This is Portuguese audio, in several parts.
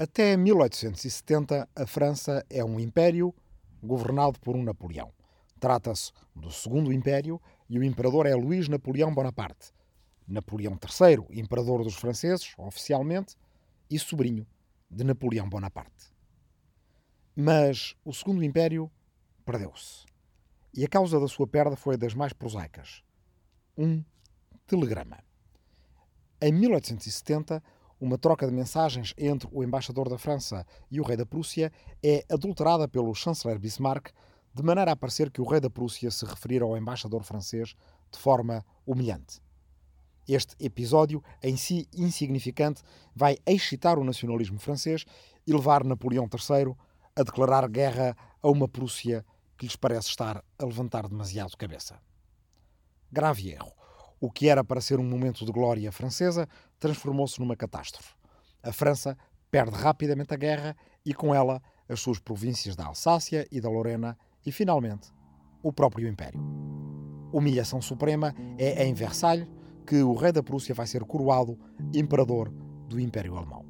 Até 1870, a França é um império governado por um Napoleão. Trata-se do Segundo Império e o imperador é Luís Napoleão Bonaparte. Napoleão III, imperador dos franceses, oficialmente, e sobrinho de Napoleão Bonaparte. Mas o Segundo Império perdeu-se. E a causa da sua perda foi das mais prosaicas. Um telegrama. Em 1870, uma troca de mensagens entre o embaixador da França e o rei da Prússia é adulterada pelo chanceler Bismarck, de maneira a parecer que o rei da Prússia se referira ao embaixador francês de forma humilhante. Este episódio, em si insignificante, vai excitar o nacionalismo francês e levar Napoleão III a declarar guerra a uma Prússia que lhes parece estar a levantar demasiado cabeça. Grave erro. O que era para ser um momento de glória francesa transformou-se numa catástrofe. A França perde rapidamente a guerra e, com ela, as suas províncias da Alsácia e da Lorena e, finalmente, o próprio Império. Humilhação suprema é em Versalhes que o rei da Prússia vai ser coroado imperador do Império Alemão.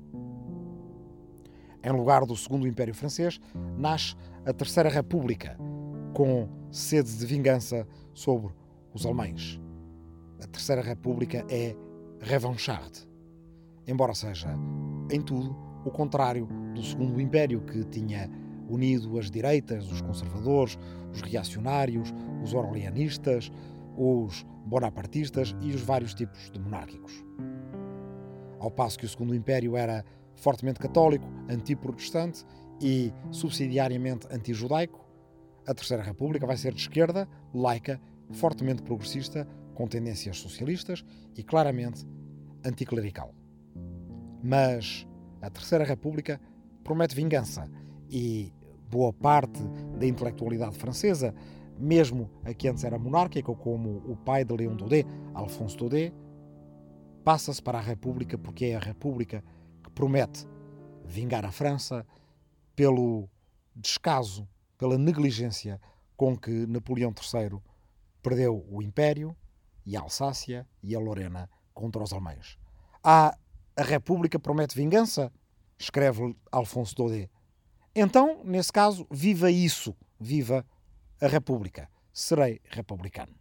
Em lugar do Segundo Império Francês, nasce a Terceira República, com sede de vingança sobre os alemães a Terceira República é revanchard, embora seja, em tudo, o contrário do Segundo Império, que tinha unido as direitas, os conservadores, os reacionários, os orleanistas, os bonapartistas e os vários tipos de monárquicos. Ao passo que o Segundo Império era fortemente católico, anti-protestante e subsidiariamente anti-judaico, a Terceira República vai ser de esquerda, laica, fortemente progressista, com tendências socialistas e claramente anticlerical. Mas a Terceira República promete vingança e boa parte da intelectualidade francesa, mesmo a que antes era monárquica, como o pai de Leão Daudet, Alphonse Daudet, passa-se para a República porque é a República que promete vingar a França pelo descaso, pela negligência com que Napoleão III perdeu o Império e a Alsácia e a Lorena contra os alemães. Ah, a República promete vingança? Escreve Alfonso Daudet. Então, nesse caso, viva isso, viva a República. Serei republicano.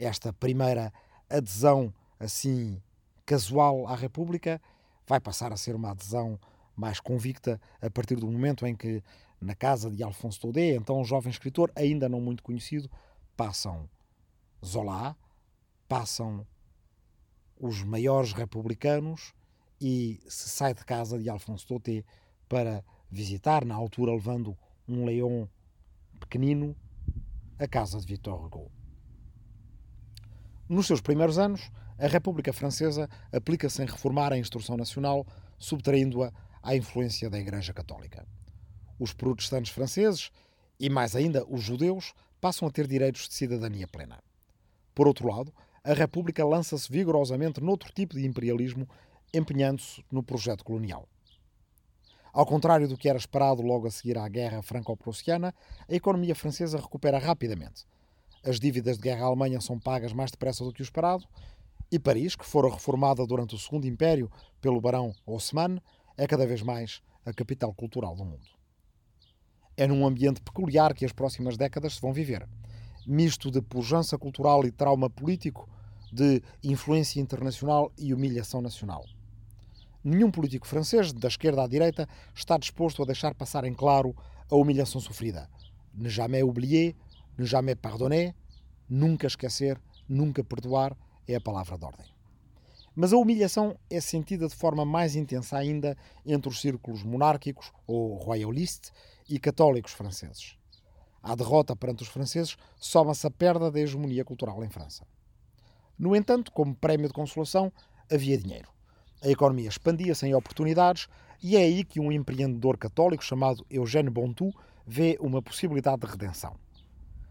Esta primeira adesão assim casual à República vai passar a ser uma adesão mais convicta a partir do momento em que, na casa de Alfonso Daudet, então um jovem escritor ainda não muito conhecido, passam Zola, passam os maiores republicanos e se sai de casa de Alfonso Daudet para visitar, na altura levando um leão pequenino, a casa de Victor Hugo. Nos seus primeiros anos, a República Francesa aplica-se em reformar a instrução nacional, subtraindo-a à influência da Igreja Católica. Os protestantes franceses, e mais ainda os judeus, passam a ter direitos de cidadania plena. Por outro lado, a República lança-se vigorosamente noutro tipo de imperialismo, empenhando-se no projeto colonial. Ao contrário do que era esperado logo a seguir à Guerra Franco-Prussiana, a economia francesa recupera rapidamente. As dívidas de guerra à Alemanha são pagas mais depressa do que o esperado, e Paris, que fora reformada durante o Segundo Império pelo barão Haussmann, é cada vez mais a capital cultural do mundo. É num ambiente peculiar que as próximas décadas se vão viver misto de pujança cultural e trauma político, de influência internacional e humilhação nacional. Nenhum político francês, da esquerda à direita, está disposto a deixar passar em claro a humilhação sofrida. Ne jamais oublier, ne jamais pardonner, nunca esquecer, nunca perdoar é a palavra de ordem. Mas a humilhação é sentida de forma mais intensa ainda entre os círculos monárquicos ou royalistes e católicos franceses. À derrota perante os franceses, soma-se a perda da hegemonia cultural em França. No entanto, como prémio de consolação, havia dinheiro. A economia expandia-se em oportunidades e é aí que um empreendedor católico chamado Eugène Bontou vê uma possibilidade de redenção.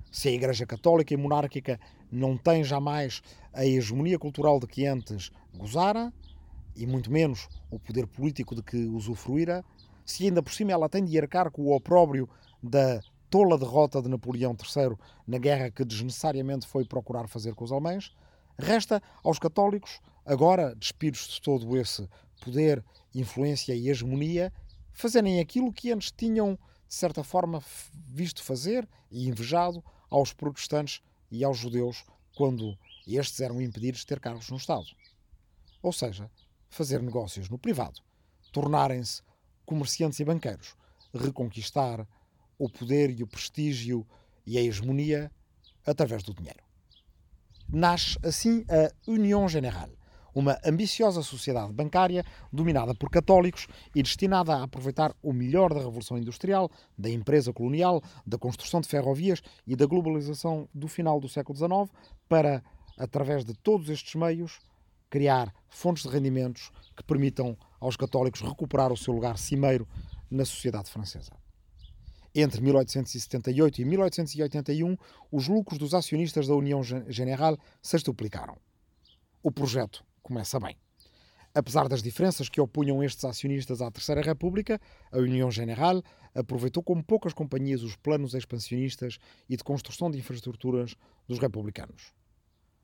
Se a Igreja Católica e Monárquica não tem jamais a hegemonia cultural de que antes gozara, e muito menos o poder político de que usufruíra, se ainda por cima ela tem de arcar com o opróbrio da tola derrota de Napoleão III na guerra que desnecessariamente foi procurar fazer com os alemães, resta aos católicos, agora despidos de todo esse poder, influência e hegemonia, fazerem aquilo que antes tinham, de certa forma, visto fazer e invejado aos protestantes e aos judeus quando estes eram impedidos de ter cargos no Estado. Ou seja, fazer negócios no privado, tornarem-se comerciantes e banqueiros, reconquistar o poder e o prestígio e a hegemonia através do dinheiro. Nasce assim a União General, uma ambiciosa sociedade bancária dominada por católicos e destinada a aproveitar o melhor da Revolução Industrial, da empresa colonial, da construção de ferrovias e da globalização do final do século XIX para, através de todos estes meios, criar fontes de rendimentos que permitam aos católicos recuperar o seu lugar cimeiro na sociedade francesa. Entre 1878 e 1881, os lucros dos acionistas da União General se duplicaram. O projeto começa bem. Apesar das diferenças que opunham estes acionistas à Terceira República, a União General aproveitou como poucas companhias os planos expansionistas e de construção de infraestruturas dos republicanos.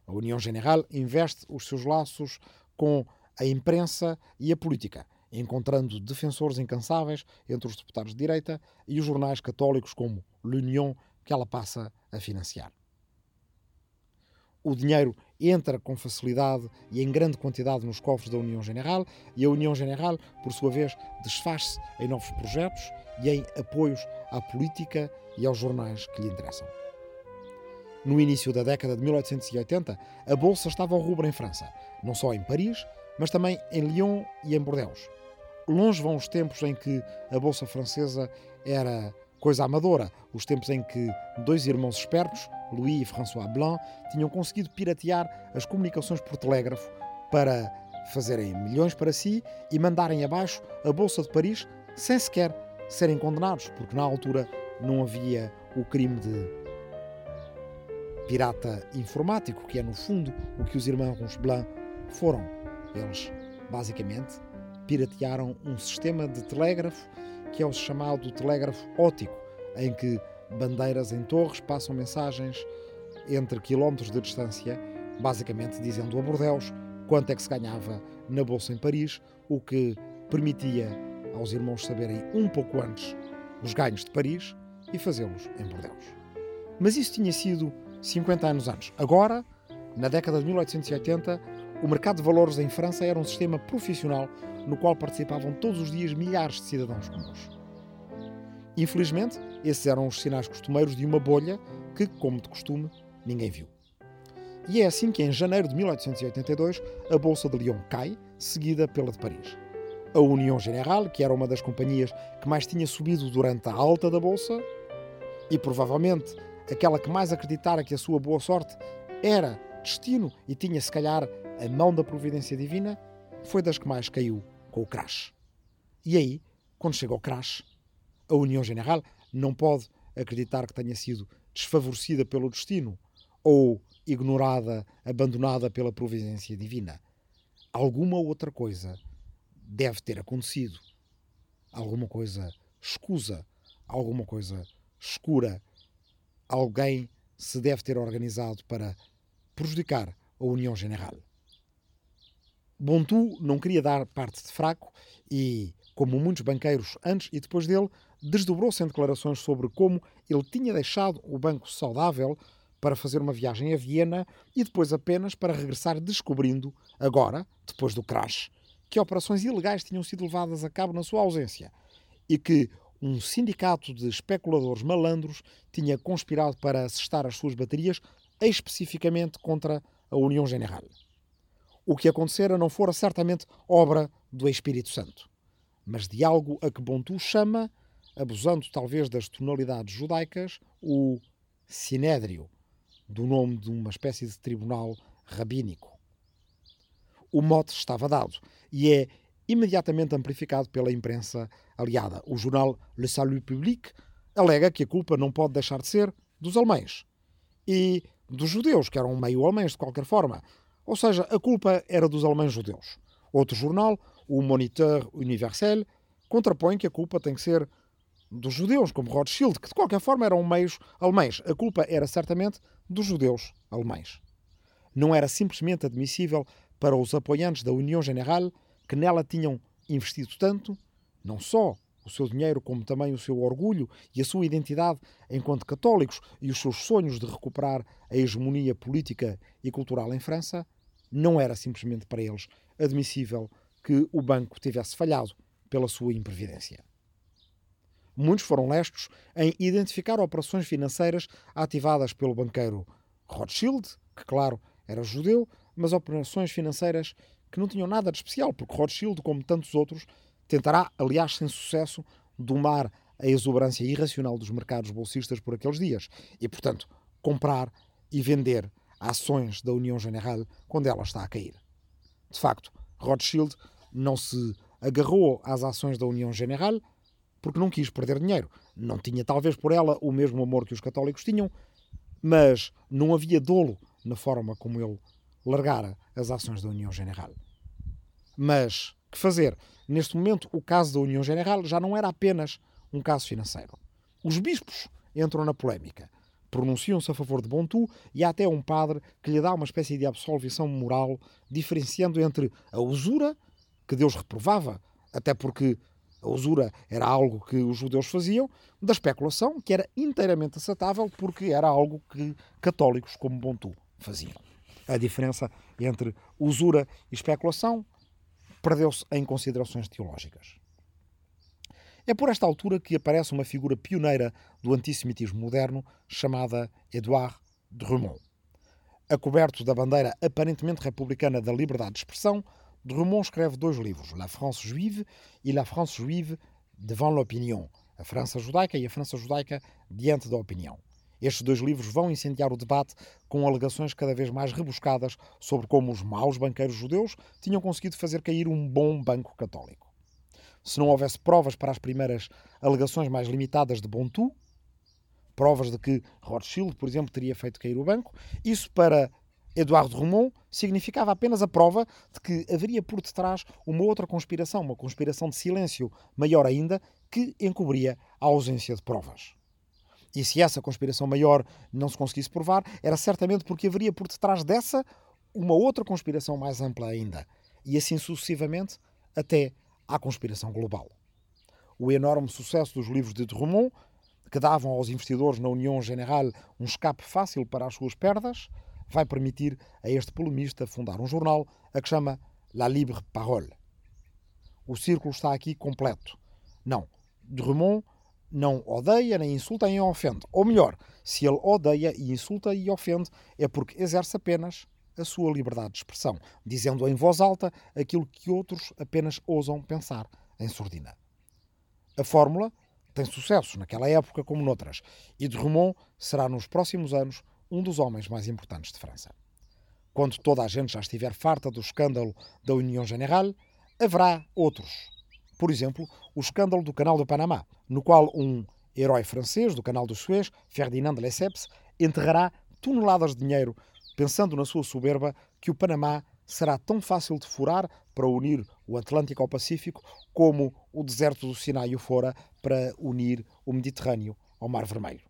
A União General investe os seus laços com a imprensa e a política, encontrando defensores incansáveis entre os deputados de direita e os jornais católicos como L'Union, que ela passa a financiar. O dinheiro entra com facilidade e em grande quantidade nos cofres da União General e a União General, por sua vez, desfaz-se em novos projetos e em apoios à política e aos jornais que lhe interessam. No início da década de 1880, a bolsa estava ao rubro em França, não só em Paris, mas também em Lyon e em Bordeaux. Longe vão os tempos em que a bolsa francesa era coisa amadora, os tempos em que dois irmãos espertos, Louis e François Blanc, tinham conseguido piratear as comunicações por telégrafo para fazerem milhões para si e mandarem abaixo a Bolsa de Paris sem sequer serem condenados, porque na altura não havia o crime de pirata informático, que é no fundo o que os irmãos Blanc foram. Eles, basicamente, piratearam um sistema de telégrafo que é o chamado telégrafo óptico, em que bandeiras em torres passam mensagens entre quilómetros de distância, basicamente dizendo a Bordeus quanto é que se ganhava na Bolsa em Paris, o que permitia aos irmãos saberem um pouco antes os ganhos de Paris e fazê-los em Bordeus. Mas isso tinha sido 50 anos antes. Agora, na década de 1880, o mercado de valores em França era um sistema profissional no qual participavam todos os dias milhares de cidadãos comuns. Infelizmente, esses eram os sinais costumeiros de uma bolha que, como de costume, ninguém viu. E é assim que, em janeiro de 1882, a Bolsa de Lyon cai, seguida pela de Paris. A União General, que era uma das companhias que mais tinha subido durante a alta da Bolsa, e provavelmente aquela que mais acreditara que a sua boa sorte era destino e tinha, se calhar, a mão da providência divina, foi das que mais caiu com o crash. E aí, quando chega ao crash, a União General não pode acreditar que tenha sido desfavorecida pelo destino ou ignorada, abandonada pela providência divina. Alguma outra coisa deve ter acontecido. Alguma coisa escusa, alguma coisa escura. Alguém se deve ter organizado para prejudicar a União General. Bontu não queria dar parte de fraco e, como muitos banqueiros antes e depois dele, desdobrou-se em declarações sobre como ele tinha deixado o banco saudável para fazer uma viagem a Viena e depois apenas para regressar descobrindo, agora, depois do crash, que operações ilegais tinham sido levadas a cabo na sua ausência e que um sindicato de especuladores malandros tinha conspirado para assestar as suas baterias especificamente contra a União General o que acontecera não fora certamente obra do Espírito Santo, mas de algo a que Bontu chama, abusando talvez das tonalidades judaicas, o Sinédrio, do nome de uma espécie de tribunal rabínico. O mote estava dado e é imediatamente amplificado pela imprensa aliada. O jornal Le Salut Public alega que a culpa não pode deixar de ser dos alemães e dos judeus, que eram meio alemães de qualquer forma, ou seja, a culpa era dos alemães judeus. Outro jornal, o Moniteur Universel, contrapõe que a culpa tem que ser dos judeus, como Rothschild, que de qualquer forma eram meios alemães. A culpa era certamente dos judeus alemães. Não era simplesmente admissível para os apoiantes da União General, que nela tinham investido tanto, não só o seu dinheiro, como também o seu orgulho e a sua identidade enquanto católicos e os seus sonhos de recuperar a hegemonia política e cultural em França, não era simplesmente para eles admissível que o banco tivesse falhado pela sua imprevidência. Muitos foram lestos em identificar operações financeiras ativadas pelo banqueiro Rothschild, que, claro, era judeu, mas operações financeiras que não tinham nada de especial, porque Rothschild, como tantos outros, tentará, aliás, sem sucesso, domar a exuberância irracional dos mercados bolsistas por aqueles dias e, portanto, comprar e vender ações da União General quando ela está a cair. De facto, Rothschild não se agarrou às ações da União General porque não quis perder dinheiro. Não tinha, talvez, por ela o mesmo amor que os católicos tinham, mas não havia dolo na forma como ele largara as ações da União General. Mas que fazer? Neste momento, o caso da União General já não era apenas um caso financeiro. Os bispos entram na polémica, pronunciam-se a favor de Bontu e há até um padre que lhe dá uma espécie de absolvição moral, diferenciando entre a usura, que Deus reprovava, até porque a usura era algo que os judeus faziam, da especulação, que era inteiramente aceitável porque era algo que católicos como Bontu faziam. A diferença entre usura e especulação perdeu-se em considerações teológicas. É por esta altura que aparece uma figura pioneira do antissemitismo moderno chamada Edouard Drummond. Acoberto da bandeira aparentemente republicana da liberdade de expressão, Drummond escreve dois livros, La France juive e La France juive devant l'opinion, a França judaica e a França judaica diante da opinião. Estes dois livros vão incendiar o debate com alegações cada vez mais rebuscadas sobre como os maus banqueiros judeus tinham conseguido fazer cair um bom banco católico. Se não houvesse provas para as primeiras alegações mais limitadas de Bontu, provas de que Rothschild, por exemplo, teria feito cair o banco, isso para Eduardo Romont significava apenas a prova de que haveria por detrás uma outra conspiração, uma conspiração de silêncio, maior ainda, que encobria a ausência de provas. E se essa conspiração maior não se conseguisse provar, era certamente porque haveria por detrás dessa uma outra conspiração mais ampla ainda. E assim sucessivamente até à conspiração global. O enorme sucesso dos livros de Drummond, que davam aos investidores na União General um escape fácil para as suas perdas, vai permitir a este polemista fundar um jornal a que chama La Libre Parole. O círculo está aqui completo. Não, Drummond não odeia, nem insulta, nem ofende. Ou melhor, se ele odeia e insulta e ofende, é porque exerce apenas a sua liberdade de expressão, dizendo em voz alta aquilo que outros apenas ousam pensar em sordina. A fórmula tem sucesso naquela época como noutras, e de Drummond será nos próximos anos um dos homens mais importantes de França. Quando toda a gente já estiver farta do escândalo da União General, haverá outros por exemplo, o escândalo do Canal do Panamá, no qual um herói francês do Canal do Suez, Ferdinand de Lesseps, enterrará toneladas de dinheiro, pensando na sua soberba que o Panamá será tão fácil de furar para unir o Atlântico ao Pacífico como o deserto do Sinai o fora para unir o Mediterrâneo ao Mar Vermelho.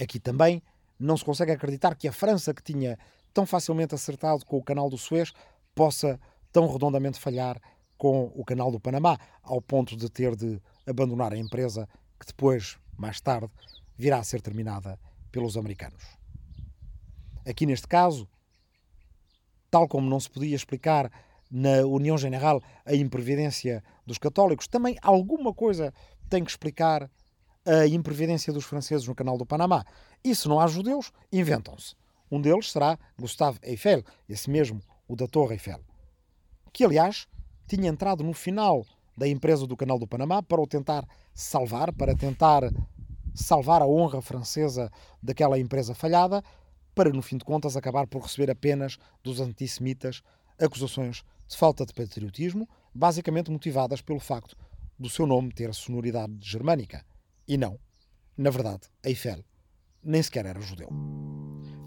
Aqui também não se consegue acreditar que a França, que tinha tão facilmente acertado com o Canal do Suez, possa tão redondamente falhar com o canal do Panamá, ao ponto de ter de abandonar a empresa que depois, mais tarde, virá a ser terminada pelos americanos. Aqui neste caso, tal como não se podia explicar na União General a imprevidência dos católicos, também alguma coisa tem que explicar a imprevidência dos franceses no canal do Panamá. E se não há judeus, inventam-se. Um deles será Gustave Eiffel, esse mesmo, o da Torre Eiffel. Que, aliás, tinha entrado no final da empresa do Canal do Panamá para o tentar salvar, para tentar salvar a honra francesa daquela empresa falhada, para no fim de contas acabar por receber apenas dos antissemitas acusações de falta de patriotismo, basicamente motivadas pelo facto do seu nome ter sonoridade germânica. E não, na verdade, Eiffel nem sequer era judeu.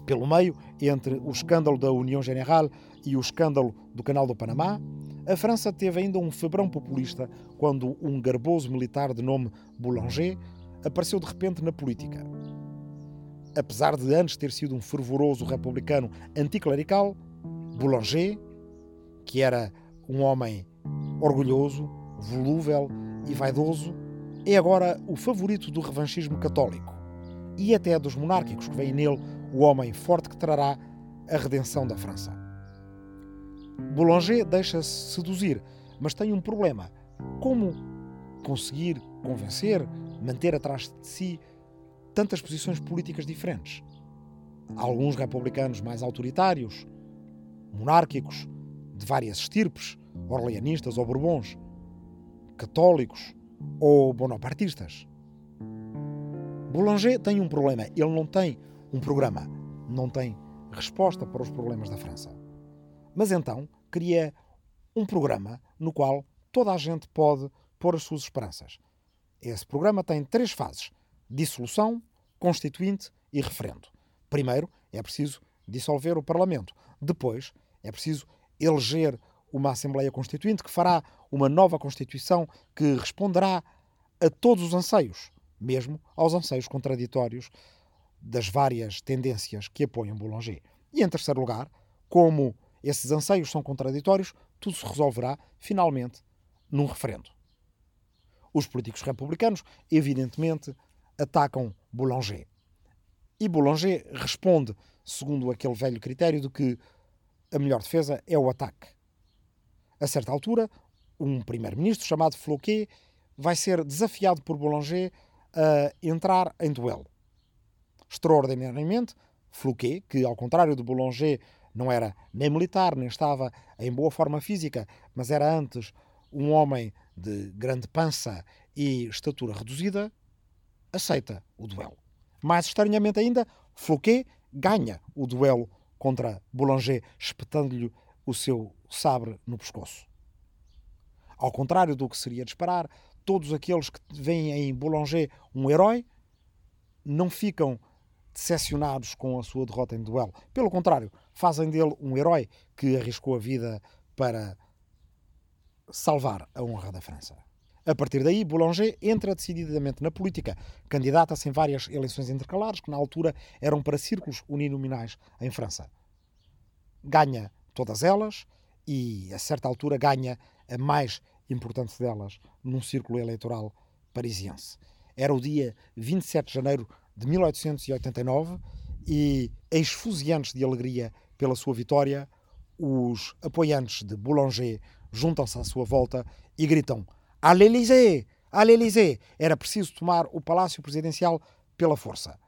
Pelo meio, entre o escândalo da União General e o escândalo do Canal do Panamá, a França teve ainda um febrão populista quando um garboso militar de nome Boulanger apareceu de repente na política. Apesar de antes ter sido um fervoroso republicano anticlerical, Boulanger, que era um homem orgulhoso, volúvel e vaidoso, é agora o favorito do revanchismo católico e até dos monárquicos, que veem nele o homem forte que trará a redenção da França. Boulanger deixa-se seduzir, mas tem um problema. Como conseguir convencer, manter atrás de si tantas posições políticas diferentes? Alguns republicanos mais autoritários, monárquicos, de várias estirpes, orleanistas ou bourbons, católicos ou bonapartistas. Boulanger tem um problema. Ele não tem um programa, não tem resposta para os problemas da França. Mas então cria um programa no qual toda a gente pode pôr as suas esperanças. Esse programa tem três fases: dissolução, constituinte e referendo. Primeiro, é preciso dissolver o Parlamento. Depois, é preciso eleger uma Assembleia Constituinte que fará uma nova Constituição que responderá a todos os anseios, mesmo aos anseios contraditórios das várias tendências que apoiam Boulanger. E em terceiro lugar, como esses anseios são contraditórios, tudo se resolverá finalmente num referendo. Os políticos republicanos, evidentemente, atacam Boulanger. E Boulanger responde segundo aquele velho critério de que a melhor defesa é o ataque. A certa altura, um primeiro-ministro chamado Floquet vai ser desafiado por Boulanger a entrar em duelo. Extraordinariamente, Floquet, que ao contrário de Boulanger não era nem militar, nem estava em boa forma física, mas era antes um homem de grande pança e estatura reduzida, aceita o duelo. Mais estranhamente ainda, Floquet ganha o duelo contra Boulanger, espetando-lhe o seu sabre no pescoço. Ao contrário do que seria de esperar, todos aqueles que veem em Boulanger um herói não ficam decepcionados com a sua derrota em duelo. Pelo contrário, fazem dele um herói que arriscou a vida para salvar a honra da França. A partir daí, Boulanger entra decididamente na política, candidata-se em várias eleições intercalares, que na altura eram para círculos uninominais em França. Ganha todas elas e, a certa altura, ganha a mais importante delas num círculo eleitoral parisiense. Era o dia 27 de janeiro de 1889 e, esfuziantes de alegria pela sua vitória, os apoiantes de Boulanger juntam-se à sua volta e gritam à l'Élysée! À l'Élysée! Era preciso tomar o palácio presidencial pela força.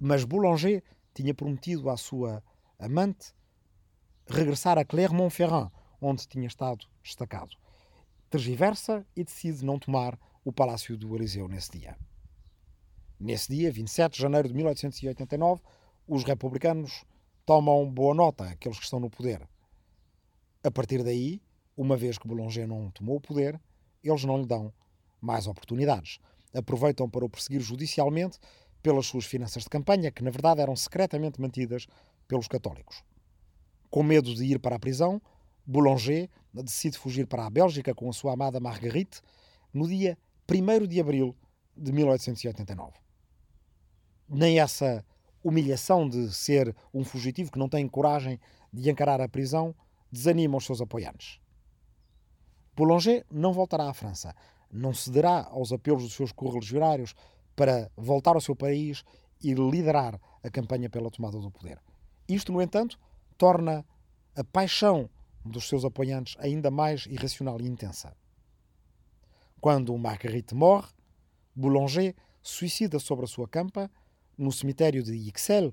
Mas Boulanger tinha prometido à sua amante regressar a Clermont-Ferrand, onde tinha estado destacado. Tergiversa e decide não tomar o palácio do Eliseu nesse dia. Nesse dia, 27 de janeiro de 1889, os republicanos tomam boa nota, aqueles que estão no poder. A partir daí, uma vez que Boulanger não tomou o poder, eles não lhe dão mais oportunidades. Aproveitam para o perseguir judicialmente pelas suas finanças de campanha, que na verdade eram secretamente mantidas pelos católicos. Com medo de ir para a prisão, Boulanger decide fugir para a Bélgica com a sua amada Marguerite no dia 1 de abril de 1889. Nem essa humilhação de ser um fugitivo que não tem coragem de encarar a prisão desanima os seus apoiantes. Boulanger não voltará à França, não cederá aos apelos dos seus correligionários para voltar ao seu país e liderar a campanha pela tomada do poder. Isto, no entanto, torna a paixão dos seus apoiantes ainda mais irracional e intensa. Quando Marguerite morre, Boulanger suicida sobre a sua campa no cemitério de Ixelles,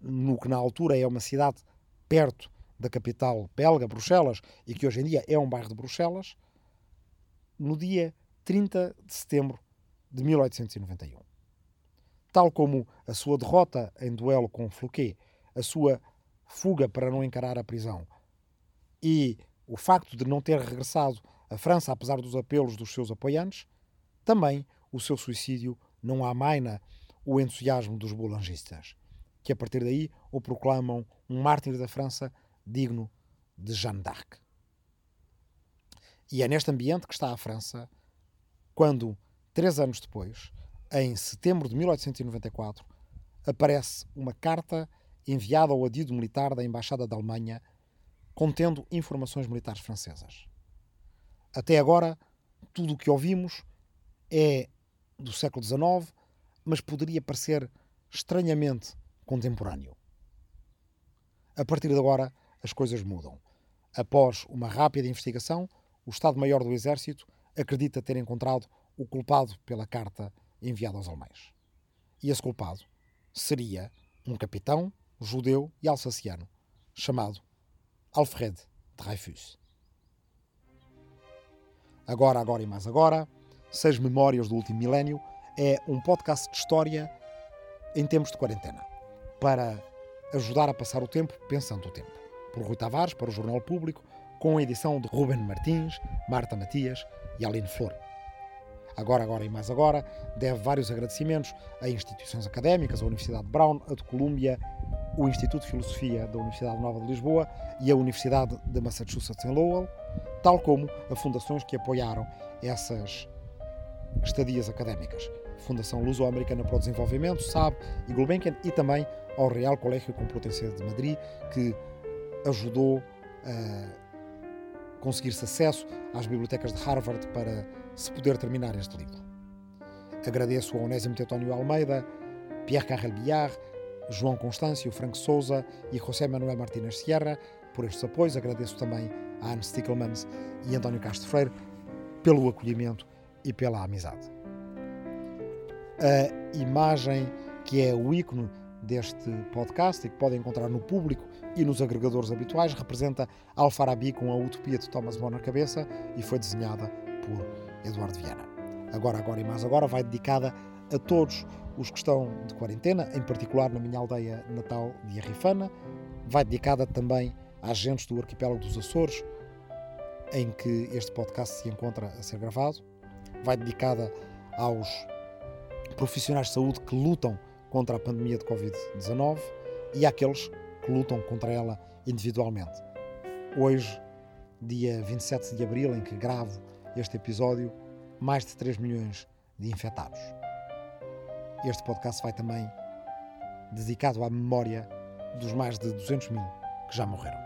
no que na altura é uma cidade perto da capital belga, Bruxelas, e que hoje em dia é um bairro de Bruxelas, no dia 30 de setembro de 1891. Tal como a sua derrota em duelo com Fouquet, a sua fuga para não encarar a prisão e o facto de não ter regressado à França, apesar dos apelos dos seus apoiantes, também o seu suicídio não amaina o entusiasmo dos boulangistas, que a partir daí o proclamam um mártir da França digno de Jeanne d'Arc. E é neste ambiente que está a França quando, três anos depois, em setembro de 1894, aparece uma carta enviada ao adido militar da Embaixada da Alemanha contendo informações militares francesas. Até agora, tudo o que ouvimos é do século XIX, mas poderia parecer estranhamente contemporâneo. A partir de agora, as coisas mudam. Após uma rápida investigação, o Estado-Maior do Exército acredita ter encontrado o culpado pela carta enviada aos alemães. E esse culpado seria um capitão judeu e alsaciano chamado Alfred Dreyfus. Agora, agora e mais agora, Seis Memórias do Último Milénio é um podcast de história em tempos de quarentena, para ajudar a passar o tempo pensando o tempo. Por Rui Tavares, para o Jornal Público, com a edição de Ruben Martins, Marta Matias e Aline Flor. Agora, agora e mais agora, deve vários agradecimentos a instituições académicas, a Universidade de Brown, a de Colômbia, o Instituto de Filosofia da Universidade Nova de Lisboa e a Universidade de Massachusetts em Lowell, tal como a fundações que apoiaram essas estadias académicas. Fundação Luso-Americana para o Desenvolvimento, SAB e Gulbenkian, e também ao Real Colégio Complutense de Madrid, que ajudou a conseguir-se acesso às bibliotecas de Harvard para se poder terminar este livro. Agradeço a Onésimo Tetónio Almeida, Pierre Carrel Billard, João Constâncio, Frank Souza e José Manuel Martínez Sierra por estes apoios. Agradeço também a Anne Stickelmans e António Castro Freire pelo acolhimento e pela amizade. A imagem que é o ícone deste podcast e que podem encontrar no público e nos agregadores habituais representa Alfarabi com a utopia de Thomas More na cabeça e foi desenhada por Eduardo Viana. Agora, agora e mais agora vai dedicada a todos os que estão de quarentena, em particular na minha aldeia natal de Arrifana. Vai dedicada também a agentes do arquipélago dos Açores, em que este podcast se encontra a ser gravado vai dedicada aos profissionais de saúde que lutam contra a pandemia de Covid-19 e àqueles que lutam contra ela individualmente. Hoje, dia 27 de abril, em que gravo este episódio, mais de 3 milhões de infectados. Este podcast vai também dedicado à memória dos mais de 200 mil que já morreram.